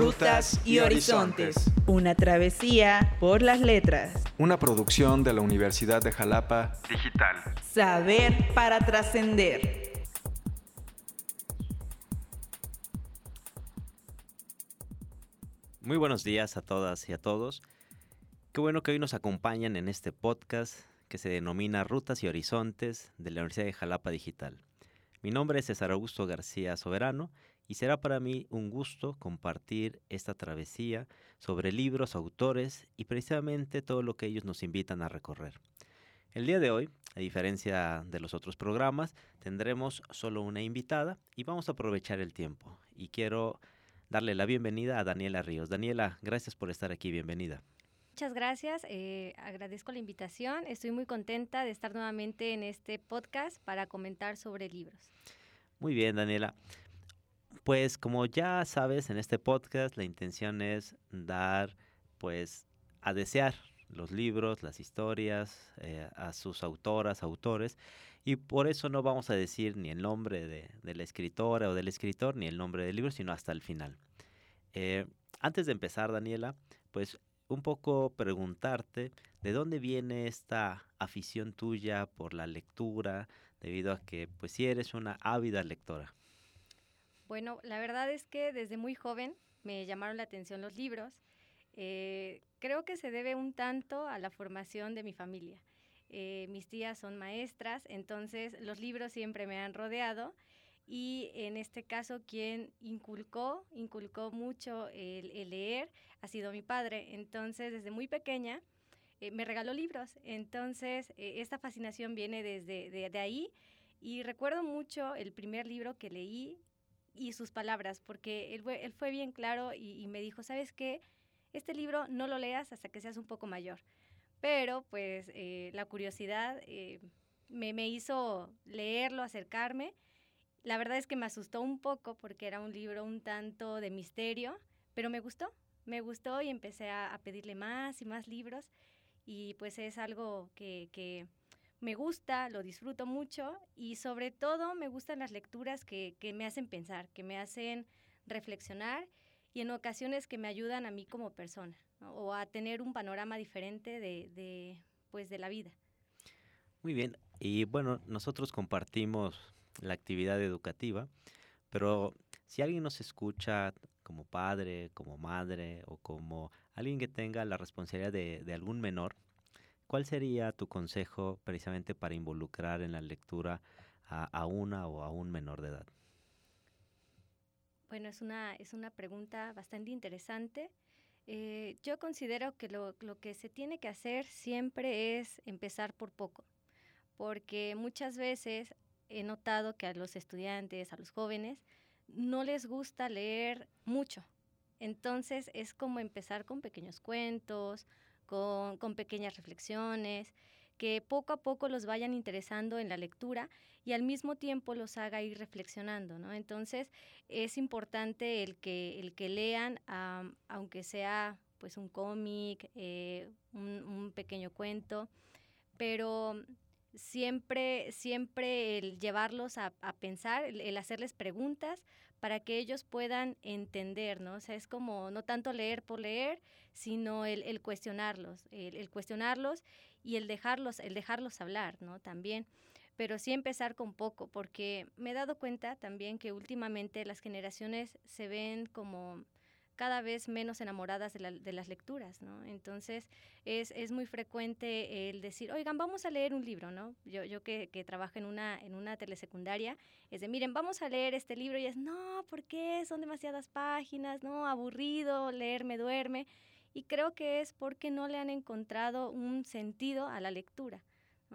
Rutas y Horizontes. Una travesía por las letras. Una producción de la Universidad de Jalapa Digital. Saber para trascender. Muy buenos días a todas y a todos. Qué bueno que hoy nos acompañan en este podcast que se denomina Rutas y Horizontes de la Universidad de Jalapa Digital. Mi nombre es César Augusto García Soberano y será para mí un gusto compartir esta travesía sobre libros, autores y precisamente todo lo que ellos nos invitan a recorrer. El día de hoy, a diferencia de los otros programas, tendremos solo una invitada y vamos a aprovechar el tiempo. Y quiero darle la bienvenida a Daniela Ríos. Daniela, gracias por estar aquí, bienvenida. Muchas gracias, eh, agradezco la invitación. Estoy muy contenta de estar nuevamente en este podcast para comentar sobre libros. Muy bien, Daniela. Pues como ya sabes, en este podcast la intención es dar, pues, a desear los libros, las historias, eh, a sus autoras, autores, y por eso no vamos a decir ni el nombre de, la escritora o del escritor, ni el nombre del libro, sino hasta el final. Eh, antes de empezar, Daniela, pues un poco preguntarte de dónde viene esta afición tuya por la lectura, debido a que pues si eres una ávida lectora. Bueno, la verdad es que desde muy joven me llamaron la atención los libros. Eh, creo que se debe un tanto a la formación de mi familia. Eh, mis tías son maestras, entonces los libros siempre me han rodeado y en este caso quien inculcó, inculcó mucho el, leer ha sido mi padre. Entonces, desde muy pequeña eh, me regaló libros. Entonces, esta fascinación viene desde de, ahí y recuerdo mucho el primer libro que leí y sus palabras, porque él fue, bien claro y, me dijo, ¿sabes qué? Este libro no lo leas hasta que seas un poco mayor. Pero pues eh, la curiosidad me, me hizo leerlo, acercarme la verdad es que me asustó un poco porque era un libro un tanto de misterio, pero me gustó, me gustó y empecé a, pedirle más y más libros y pues es algo que, me gusta, lo disfruto mucho y sobre todo me gustan las lecturas que, me hacen pensar, que me hacen reflexionar y en ocasiones que me ayudan a mí como persona o a tener un panorama diferente de, de, pues, de la vida. Muy bien, y bueno, nosotros compartimos la actividad educativa, pero si alguien nos escucha como padre, como madre o como alguien que tenga la responsabilidad de, algún menor, ¿cuál sería tu consejo precisamente para involucrar en la lectura a, una o a un menor de edad? Bueno, es una, es una pregunta bastante interesante. Eh, yo considero que lo, lo, que se tiene que hacer siempre es empezar por poco, porque muchas veces he notado que a los estudiantes, a los jóvenes, no les gusta leer mucho. Entonces es como empezar con pequeños cuentos, con, pequeñas reflexiones, que poco a poco los vayan interesando en la lectura y al mismo tiempo los haga ir reflexionando, ¿no? Entonces es importante el que, el que lean, aunque sea pues un cómic, eh, un, pequeño cuento, pero siempre, siempre el llevarlos a, pensar, el, hacerles preguntas para que ellos puedan entender, ¿no? O sea, es como no tanto leer por leer, sino el, cuestionarlos, el, cuestionarlos y el dejarlos, el dejarlos hablar, ¿no? También. Pero sí empezar con poco, porque me he dado cuenta también que últimamente las generaciones se ven como cada vez menos enamoradas de, las lecturas. Entonces es, es, muy frecuente el decir, oigan, vamos a leer un libro, ¿no? Yo, yo que, que, trabajo en una, en una telesecundaria, es de, miren, vamos a leer este libro y es, no, ¿por qué? Son demasiadas páginas, ¿no? Aburrido, leer me duerme. Y creo que es porque no le han encontrado un sentido a la lectura.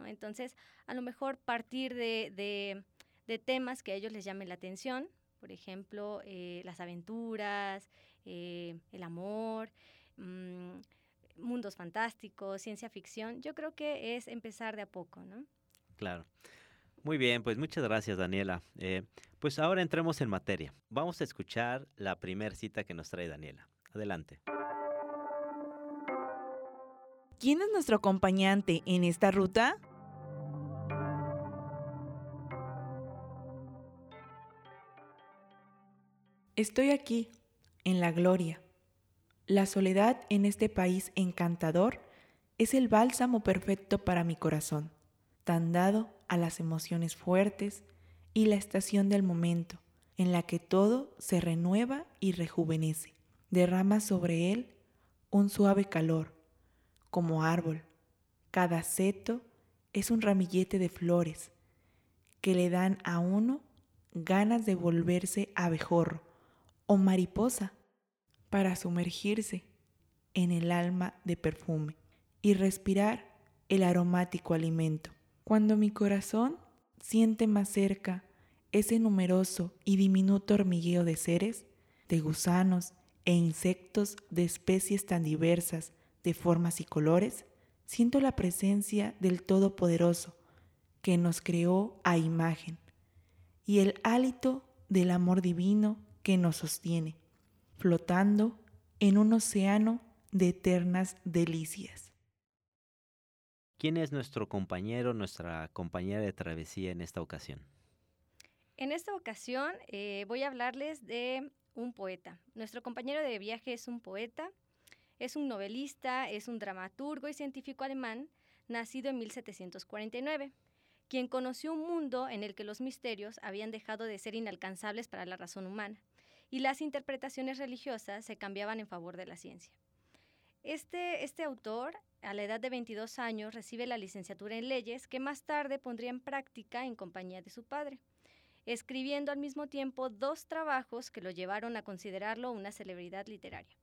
Entonces, a lo mejor partir de, de, de temas que a ellos les llamen la atención, por ejemplo, eh, las aventuras, eh, el amor, mm, mundos fantásticos, ciencia ficción, yo creo que es empezar de a poco, ¿no? Claro. Muy bien, pues muchas gracias Daniela. Eh, pues ahora entremos en materia. Vamos a escuchar la primera cita que nos trae Daniela. Adelante. ¿Quién es nuestro acompañante en esta ruta? Estoy aquí, en la gloria. La soledad en este país encantador es el bálsamo perfecto para mi corazón, tan dado a las emociones fuertes y la estación del momento, en la que todo se renueva y rejuvenece. Derrama sobre él un suave calor, como árbol. Cada seto es un ramillete de flores que le dan a uno ganas de volverse abejorro o mariposa para sumergirse en el alma de perfume y respirar el aromático alimento. Cuando mi corazón siente más cerca ese numeroso y diminuto hormigueo de seres, de gusanos e insectos de especies tan diversas, de formas y colores, siento la presencia del Todopoderoso que nos creó a imagen y el hálito del amor divino que nos sostiene, flotando en un océano de eternas delicias. ¿Quién es nuestro compañero, nuestra compañera de travesía en esta ocasión? En esta ocasión eh, voy a hablarles de un poeta. Nuestro compañero de viaje es un poeta, es un novelista, es un dramaturgo y científico alemán, nacido en 1749, quien conoció un mundo en el que los misterios habían dejado de ser inalcanzables para la razón humana y las interpretaciones religiosas se cambiaban en favor de la ciencia. Este, este autor, a la edad de 22 años, recibe la licenciatura en leyes que más tarde pondría en práctica en compañía de su padre escribiendo al mismo tiempo dos trabajos que lo llevaron a considerarlo una celebridad literaria.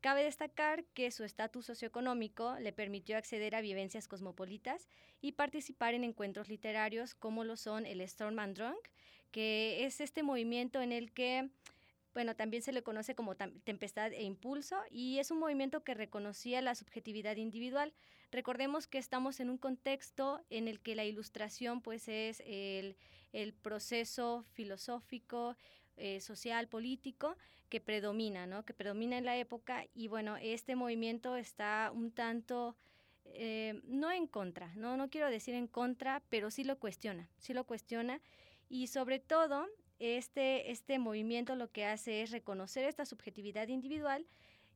Cabe destacar que su estatus socioeconómico le permitió acceder a vivencias cosmopolitas y participar en encuentros literarios como lo son el Storm and Drunk, que es este movimiento en el que bueno, también se le conoce como tempestad e impulso y es un movimiento que reconocía la subjetividad individual. Recordemos que estamos en un contexto en el que la ilustración pues es el, proceso filosófico, eh, social, político que predomina, ¿no? Que predomina en la época y bueno, este movimiento está un tanto... Eh, no en contra, ¿no? no quiero decir en contra, pero sí lo cuestiona, sí lo cuestiona y sobre todo este, este movimiento lo que hace es reconocer esta subjetividad individual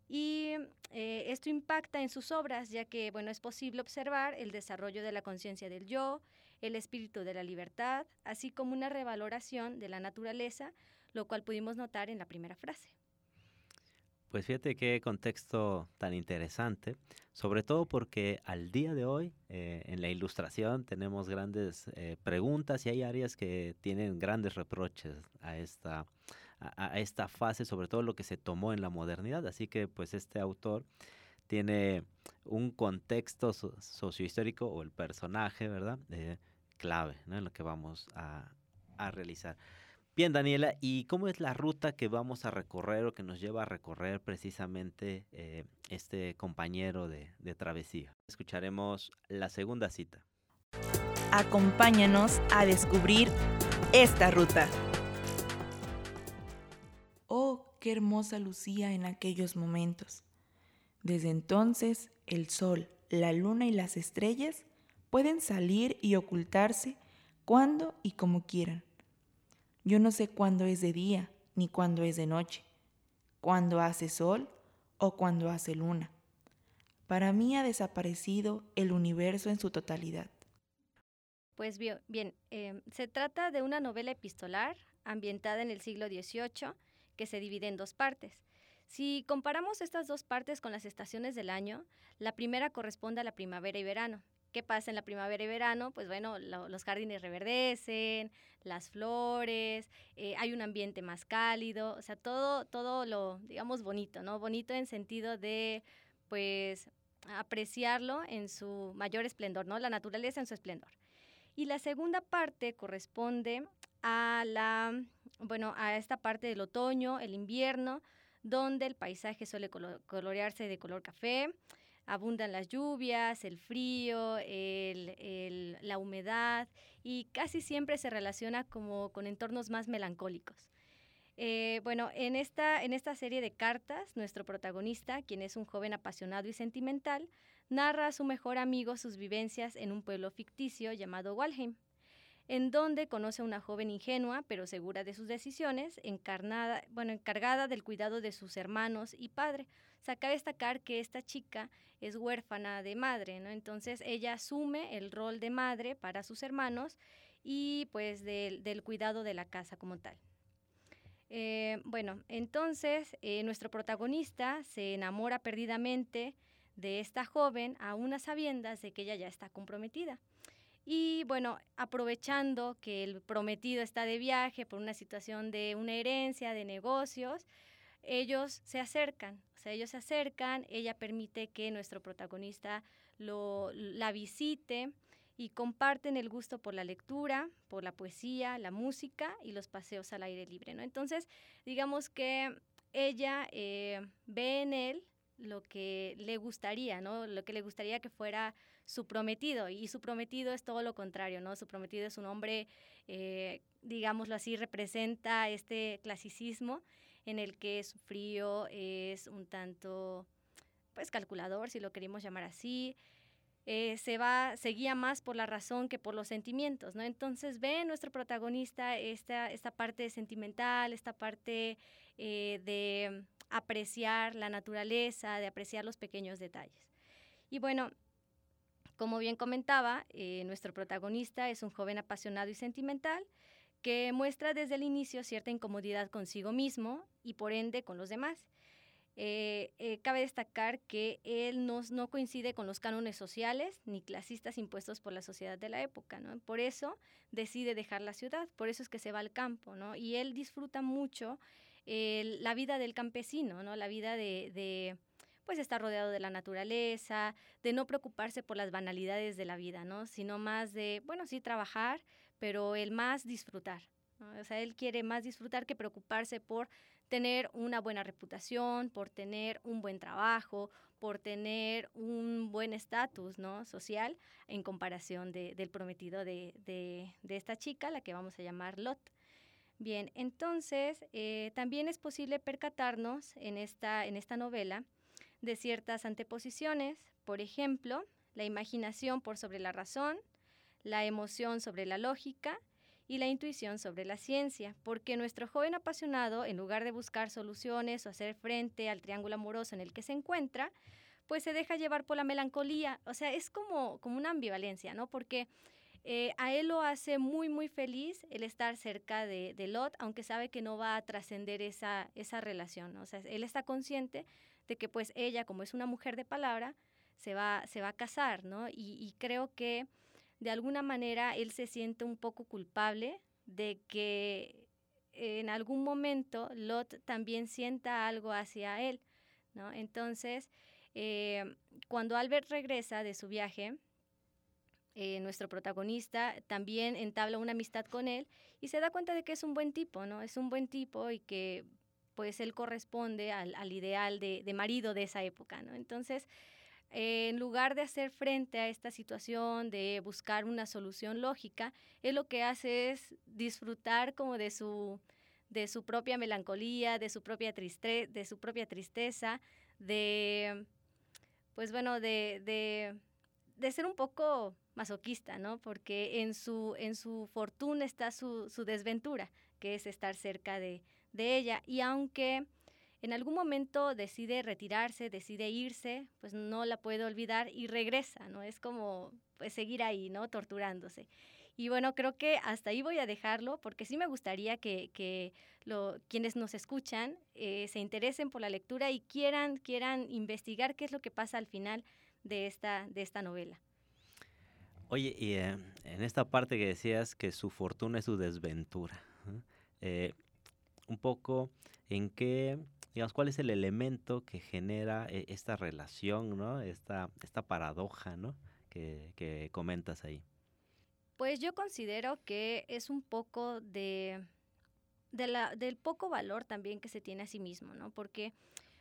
y eh, esto impacta en sus obras, ya que bueno, es posible observar el desarrollo de la conciencia del yo, el espíritu de la libertad, así como una revaloración de la naturaleza, lo cual pudimos notar en la primera frase. Pues fíjate qué contexto tan interesante, sobre todo porque al día de hoy eh, en la ilustración tenemos grandes eh, preguntas y hay áreas que tienen grandes reproches a esta, a, esta fase, sobre todo lo que se tomó en la modernidad. Así que pues este autor tiene un contexto sociohistórico o el personaje, ¿verdad? Eh, clave en lo que vamos a, a realizar. Bien, Daniela, ¿y cómo es la ruta que vamos a recorrer o que nos lleva a recorrer precisamente eh, este compañero de, de travesía? Escucharemos la segunda cita. Acompáñanos a descubrir esta ruta. Oh, qué hermosa lucía en aquellos momentos. Desde entonces, el sol, la luna y las estrellas pueden salir y ocultarse cuando y como quieran yo no sé cuándo es de día ni cuándo es de noche, cuándo hace sol o cuándo hace luna. Para mí ha desaparecido el universo en su totalidad. Pues bien, em, se trata de una novela epistolar ambientada en el siglo XVIII que se divide en dos partes. Si comparamos estas dos partes con las estaciones del año, la primera corresponde a la primavera y verano ¿Qué pasa en la primavera y verano? Pues bueno, los jardines reverdecen, las flores, eh, hay un ambiente más cálido, o sea, todo, todo lo, digamos, bonito, ¿no? Bonito en sentido de, pues, apreciarlo en su mayor esplendor, ¿no? La naturaleza en su esplendor. Y la segunda parte corresponde a la, bueno, a esta parte del otoño, el invierno, donde el paisaje suele colorearse de color café, abundan las lluvias, el frío, la humedad y casi siempre se relaciona como con entornos más melancólicos. Eh, bueno, en esta, en esta serie de cartas, nuestro protagonista, quien es un joven apasionado y sentimental, narra a su mejor amigo sus vivencias en un pueblo ficticio llamado Walheim. En donde conoce a una joven ingenua, pero segura de sus decisiones, encargada del cuidado de sus hermanos y padre. O sea, cabe destacar que esta chica es huérfana de madre, ¿no? Entonces ella asume el rol de madre para sus hermanos y pues del, cuidado de la casa como tal. Eh, bueno, entonces eh, nuestro protagonista se enamora perdidamente de esta joven a unas sabiendas de que ella ya está comprometida. Y bueno, aprovechando que el prometido está de viaje por una situación de una herencia, de negocios, ellos se acercan, o sea, ellos se acercan, ella permite que nuestro protagonista lo, la visite y comparten el gusto por la lectura, por la poesía, la música y los paseos al aire libre, ¿no? Entonces, digamos que ella eh, ve en él lo que le gustaría, ¿no? Lo que le gustaría que fuera su prometido y su prometido es todo lo contrario, ¿no? Su prometido es un hombre, eh, digámoslo así, representa este clasicismo en el que es frío, es un tanto, pues, calculador, si lo queremos llamar así, eh, se va, se guía más por la razón que por los sentimientos, ¿no? Entonces ve nuestro protagonista esta, esta parte sentimental, esta parte eh, de apreciar la naturaleza, de apreciar los pequeños detalles. Y bueno, como bien comentaba, eh, nuestro protagonista es un joven apasionado y sentimental que muestra desde el inicio cierta incomodidad consigo mismo y por ende con los demás. Eh, eh, cabe destacar que él no, coincide con los cánones sociales ni clasistas impuestos por la sociedad de la época, ¿no? Por eso decide dejar la ciudad, por eso es que se va al campo, ¿no? Y él disfruta mucho la vida del campesino, ¿no? La vida de pues estar rodeado de la naturaleza, de no preocuparse por las banalidades de la vida, ¿no? Sino más de, bueno, sí trabajar, pero el más disfrutar. O sea, él quiere más disfrutar que preocuparse por tener una buena reputación, por tener un buen trabajo, por tener un buen estatus ¿no? social en comparación del prometido de, esta chica, la que vamos a llamar Lot. Bien, entonces eh, también es posible percatarnos en esta, en esta novela de ciertas anteposiciones, por ejemplo, la imaginación por sobre la razón, la emoción sobre la lógica y la intuición sobre la ciencia, porque nuestro joven apasionado, en lugar de buscar soluciones o hacer frente al triángulo amoroso en el que se encuentra, pues se deja llevar por la melancolía, o sea, es como, como una ambivalencia, ¿no? Porque eh, a él lo hace muy, muy feliz el estar cerca de, de Lot, aunque sabe que no va a trascender esa, esa relación, o sea, él está consciente de que pues ella, como es una mujer de palabra, se va, se va a casar, ¿no? Y, creo que de alguna manera él se siente un poco culpable de que en algún momento Lot también sienta algo hacia él, ¿no? Entonces, eh, cuando Albert regresa de su viaje, eh, nuestro protagonista también entabla una amistad con él y se da cuenta de que es un buen tipo, ¿no? Es un buen tipo y que pues él corresponde al, ideal de, marido de esa época, ¿no? Entonces, en lugar de hacer frente a esta situación, de buscar una solución lógica, él lo que hace es disfrutar como de su, de su propia melancolía, de su propia, triste, de su propia tristeza, de, pues bueno, de, de, ser un poco masoquista, ¿no? Porque en su, en su fortuna está su, su desventura, que es estar cerca de, de ella. Y aunque en algún momento decide retirarse, decide irse, pues no la puede olvidar y regresa, ¿no? Es como pues seguir ahí, ¿no? Torturándose. Y bueno, creo que hasta ahí voy a dejarlo porque sí me gustaría que, que quienes nos escuchan eh, se interesen por la lectura y quieran, quieran investigar qué es lo que pasa al final de esta, de esta novela. Oye, y eh, en esta parte que decías que su fortuna es su desventura, eh, un poco en qué, digamos, cuál es el elemento que genera eh, esta relación, ¿no? Esta, esta paradoja, ¿no? Que, que comentas ahí. Pues yo considero que es un poco de, de la, del poco valor también que se tiene a sí mismo, ¿no? Porque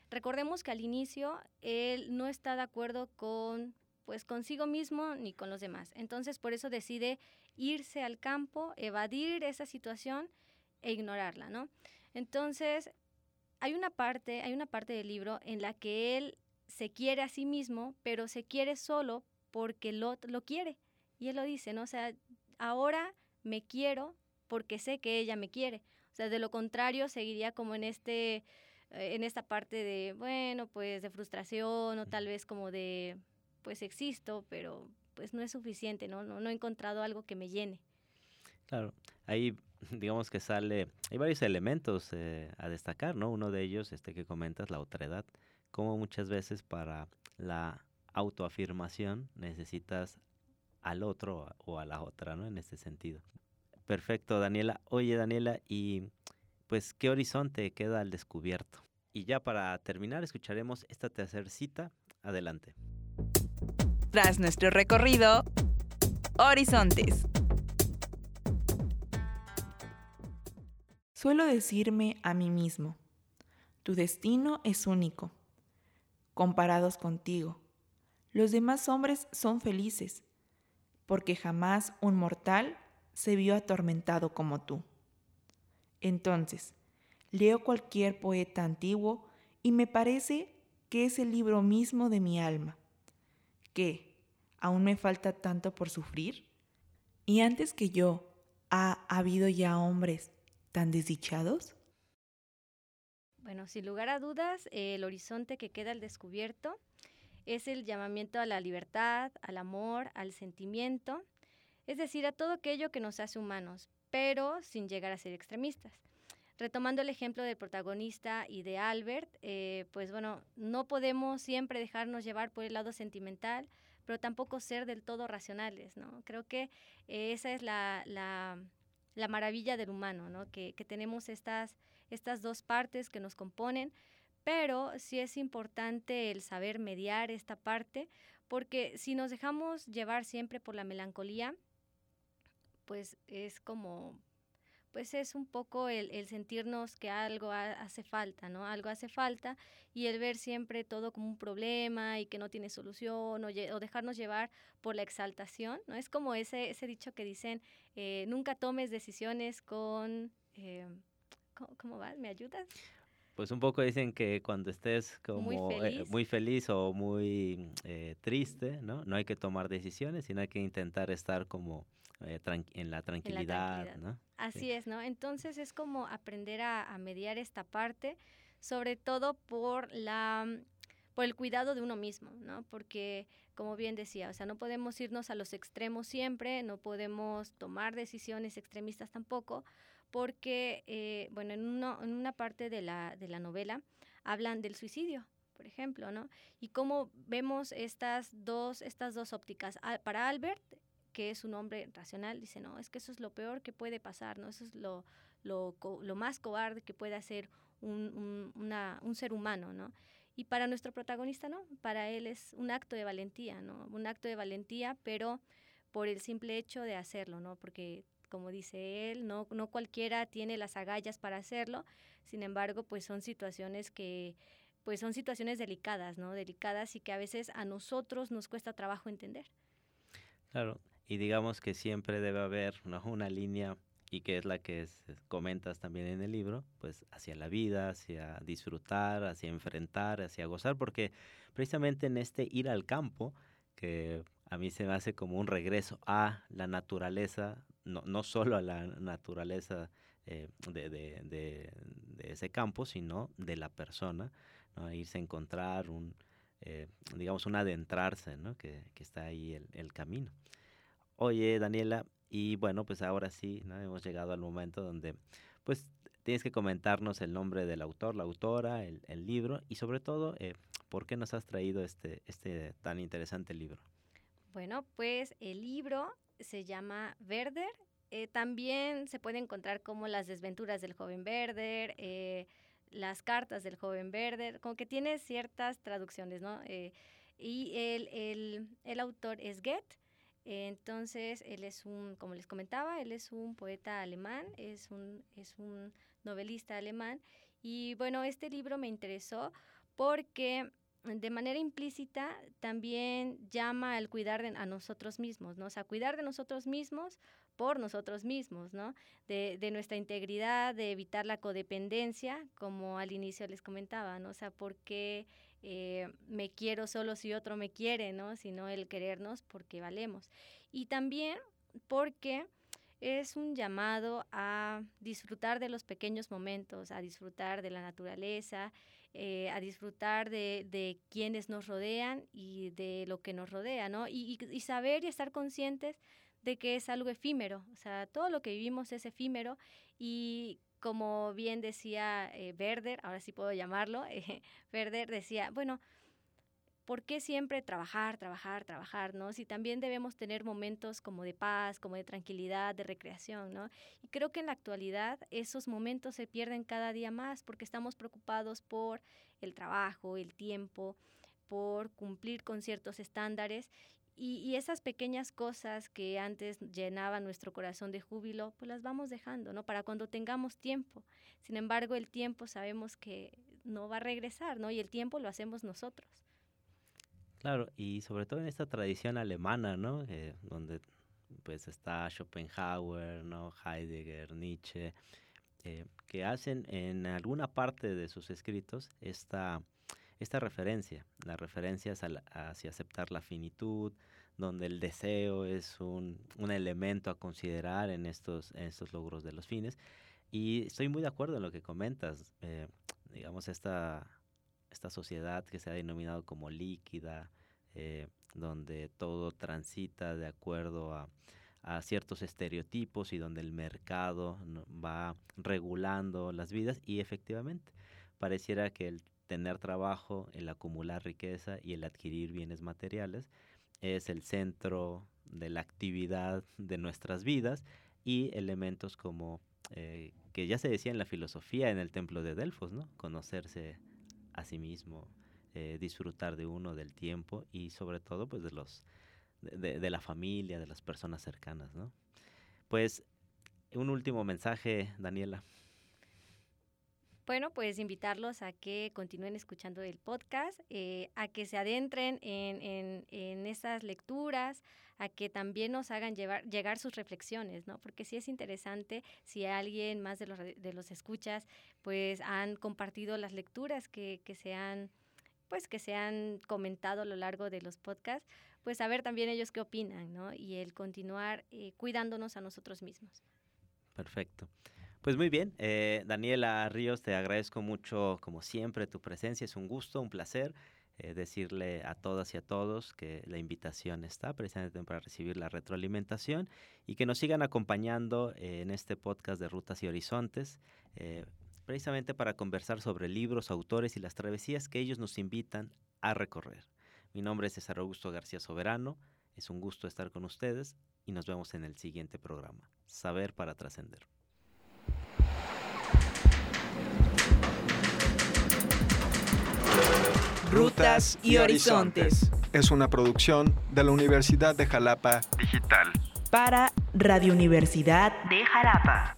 recordemos que al inicio él no está de acuerdo con pues consigo mismo ni con los demás. Entonces por eso decide irse al campo, evadir esa situación e ignorarla, ¿no? Entonces, hay una parte, hay una parte del libro en la que él se quiere a sí mismo, pero se quiere solo porque Lot lo quiere. Y él lo dice, ¿no? O sea, ahora me quiero porque sé que ella me quiere. O sea, de lo contrario, seguiría como en este en esta parte de, bueno, pues de frustración o tal vez como de, pues existo, pero pues no es suficiente, ¿no? No, no he encontrado algo que me llene. Claro, ahí digamos que sale, hay varios elementos eh, a destacar, ¿no? Uno de ellos, este que comentas, la otredad, como muchas veces para la autoafirmación necesitas al otro o a la otra, ¿no? En este sentido. Perfecto, Daniela. Oye, Daniela, y pues, ¿qué horizonte queda al descubierto? Y ya para terminar, escucharemos esta tercera cita. Adelante. Tras nuestro recorrido, Horizontes. Suelo decirme a mí mismo, tu destino es único. Comparados contigo, los demás hombres son felices, porque jamás un mortal se vio atormentado como tú. Entonces, leo cualquier poeta antiguo y me parece que es el libro mismo de mi alma. ¿Qué? ¿Aún me falta tanto por sufrir? ¿Y antes que yo, ha habido ya hombres tan desdichados? Bueno, sin lugar a dudas, el horizonte que queda al descubierto es el llamamiento a la libertad, al amor, al sentimiento, es decir, a todo aquello que nos hace humanos, pero sin llegar a ser extremistas. Retomando el ejemplo del protagonista y de Albert, eh, pues bueno, no podemos siempre dejarnos llevar por el lado sentimental, pero tampoco ser del todo racionales, ¿no? Creo que eh, esa es la, la, la, maravilla del humano, ¿no? Que, que tenemos estas, estas dos partes que nos componen, pero sí es importante el saber mediar esta parte, porque si nos dejamos llevar siempre por la melancolía, pues es como, pues es un poco el, el sentirnos que algo hace falta, ¿no? Algo hace falta y el ver siempre todo como un problema y que no tiene solución o, o dejarnos llevar por la exaltación, ¿no? Es como ese, ese dicho que dicen, eh, nunca tomes decisiones con... Eh, ¿cómo, ¿Cómo vas? ¿Me ayudas? Pues un poco dicen que cuando estés como Muy eh, feliz. muy feliz o muy eh, triste, ¿no? No hay que tomar decisiones, sino hay que intentar estar como eh, en la tranquilidad, tranquilidad. ¿no? Así es, ¿no? Entonces es como aprender a, a mediar esta parte, sobre todo por la por el cuidado de uno mismo, ¿no? Porque, como bien decía, o sea, no podemos irnos a los extremos siempre, no podemos tomar decisiones extremistas tampoco, porque, eh, bueno, en, uno, en una parte de la, de la novela hablan del suicidio, por ejemplo, ¿no? Y cómo vemos estas dos, estas dos ópticas. Para Albert, que es un hombre racional, dice, no, es que eso es lo peor que puede pasar, ¿no? Eso es lo, lo, lo más cobarde que puede hacer un, un ser humano, ¿no? Y para nuestro protagonista, no, para él es un acto de valentía, ¿no? Un acto de valentía, pero por el simple hecho de hacerlo, ¿no? Porque, como dice él, no, no cualquiera tiene las agallas para hacerlo, sin embargo, pues son situaciones que, pues son situaciones delicadas, ¿no? Delicadas y que a veces a nosotros nos cuesta trabajo entender. Claro, y digamos que siempre debe haber ¿no? una línea y que es la que es- comentas también en el libro, pues hacia la vida, hacia disfrutar, hacia enfrentar, hacia gozar, porque precisamente en este ir al campo, que a mí se me hace como un regreso a la naturaleza, no, no solo a la naturaleza eh, de, de- ese campo, sino de la persona, irse a encontrar un, eh, digamos, un adentrarse, ¿no? Que, que está ahí el camino. Oye, Daniela, y bueno, pues ahora sí, ¿no? Hemos llegado al momento donde, pues, tienes que comentarnos el nombre del autor, la autora, el, libro y sobre todo, eh, ¿por qué nos has traído este, este tan interesante libro? Bueno, pues el libro se llama Werder. eh, también se puede encontrar como las desventuras del joven Werder, eh, las cartas del joven Werder, como que tiene ciertas traducciones, ¿no? Y el, el, el autor es Goethe. Entonces, él es un, como les comentaba, él es un poeta alemán, es un, es un novelista alemán. Y bueno, este libro me interesó porque de manera implícita también llama al cuidar de, a nosotros mismos, ¿no? O sea, cuidar de nosotros mismos por nosotros mismos, ¿no? De, de nuestra integridad, de evitar la codependencia, como al inicio les comentaba, ¿no? O sea, porque eh, me quiero solo si otro me quiere, ¿no? Sino el querernos porque valemos. Y también porque es un llamado a disfrutar de los pequeños momentos, a disfrutar de la naturaleza, eh, a disfrutar de, quienes nos rodean y de lo que nos rodea, ¿no? Y, saber y estar conscientes de que es algo efímero, o sea, todo lo que vivimos es efímero y como bien decía eh, Werder, ahora sí puedo llamarlo, eh, Werder decía, bueno, ¿por qué siempre trabajar, trabajar, trabajar, no? Si también debemos tener momentos como de paz, como de tranquilidad, de recreación, ¿no? Y creo que en la actualidad esos momentos se pierden cada día más porque estamos preocupados por el trabajo, el tiempo, por cumplir con ciertos estándares y, esas pequeñas cosas que antes llenaban nuestro corazón de júbilo, pues las vamos dejando, ¿no? Para cuando tengamos tiempo. Sin embargo, el tiempo sabemos que no va a regresar, ¿no? Y el tiempo lo hacemos nosotros. Claro, y sobre todo en esta tradición alemana, ¿no? Eh, donde pues está Schopenhauer, ¿no? Heidegger, Nietzsche, eh, que hacen en alguna parte de sus escritos esta, esta referencia, la referencia hacia aceptar la finitud, donde el deseo es un, un elemento a considerar en estos, en estos logros de los fines. Y estoy muy de acuerdo en lo que comentas. Eh, digamos, esta esta sociedad que se ha denominado como líquida, eh, donde todo transita de acuerdo a, ciertos estereotipos y donde el mercado va regulando las vidas y efectivamente pareciera que el tener trabajo, el acumular riqueza y el adquirir bienes materiales es el centro de la actividad de nuestras vidas y elementos como eh, que ya se decía en la filosofía en el templo de Delfos, ¿no? Conocerse a sí mismo, eh, disfrutar de uno, del tiempo y sobre todo pues de los de, la familia, de las personas cercanas, ¿no? Pues un último mensaje, Daniela. Bueno, pues invitarlos a que continúen escuchando el podcast, eh, a que se adentren en, en, en, esas lecturas, a que también nos hagan llevar, llegar sus reflexiones, ¿no? Porque sí es interesante si alguien más de los, de los escuchas, pues han compartido las lecturas que, que se han pues que se han comentado a lo largo de los podcasts, pues saber también ellos qué opinan, ¿no? Y el continuar eh, cuidándonos a nosotros mismos. Perfecto. Pues muy bien, eh, Daniela Ríos, te agradezco mucho, como siempre, tu presencia. Es un gusto, un placer eh, decirle a todas y a todos que la invitación está precisamente para recibir la retroalimentación y que nos sigan acompañando en este podcast de Rutas y Horizontes precisamente para conversar sobre libros, autores y las travesías que ellos nos invitan a recorrer. Mi nombre es César Augusto García Soberano, es un gusto estar con ustedes y nos vemos en el siguiente programa, Saber para Trascender. Rutas y Horizontes. Es una producción de la Universidad de Jalapa Digital. Para Radio Universidad de Jalapa.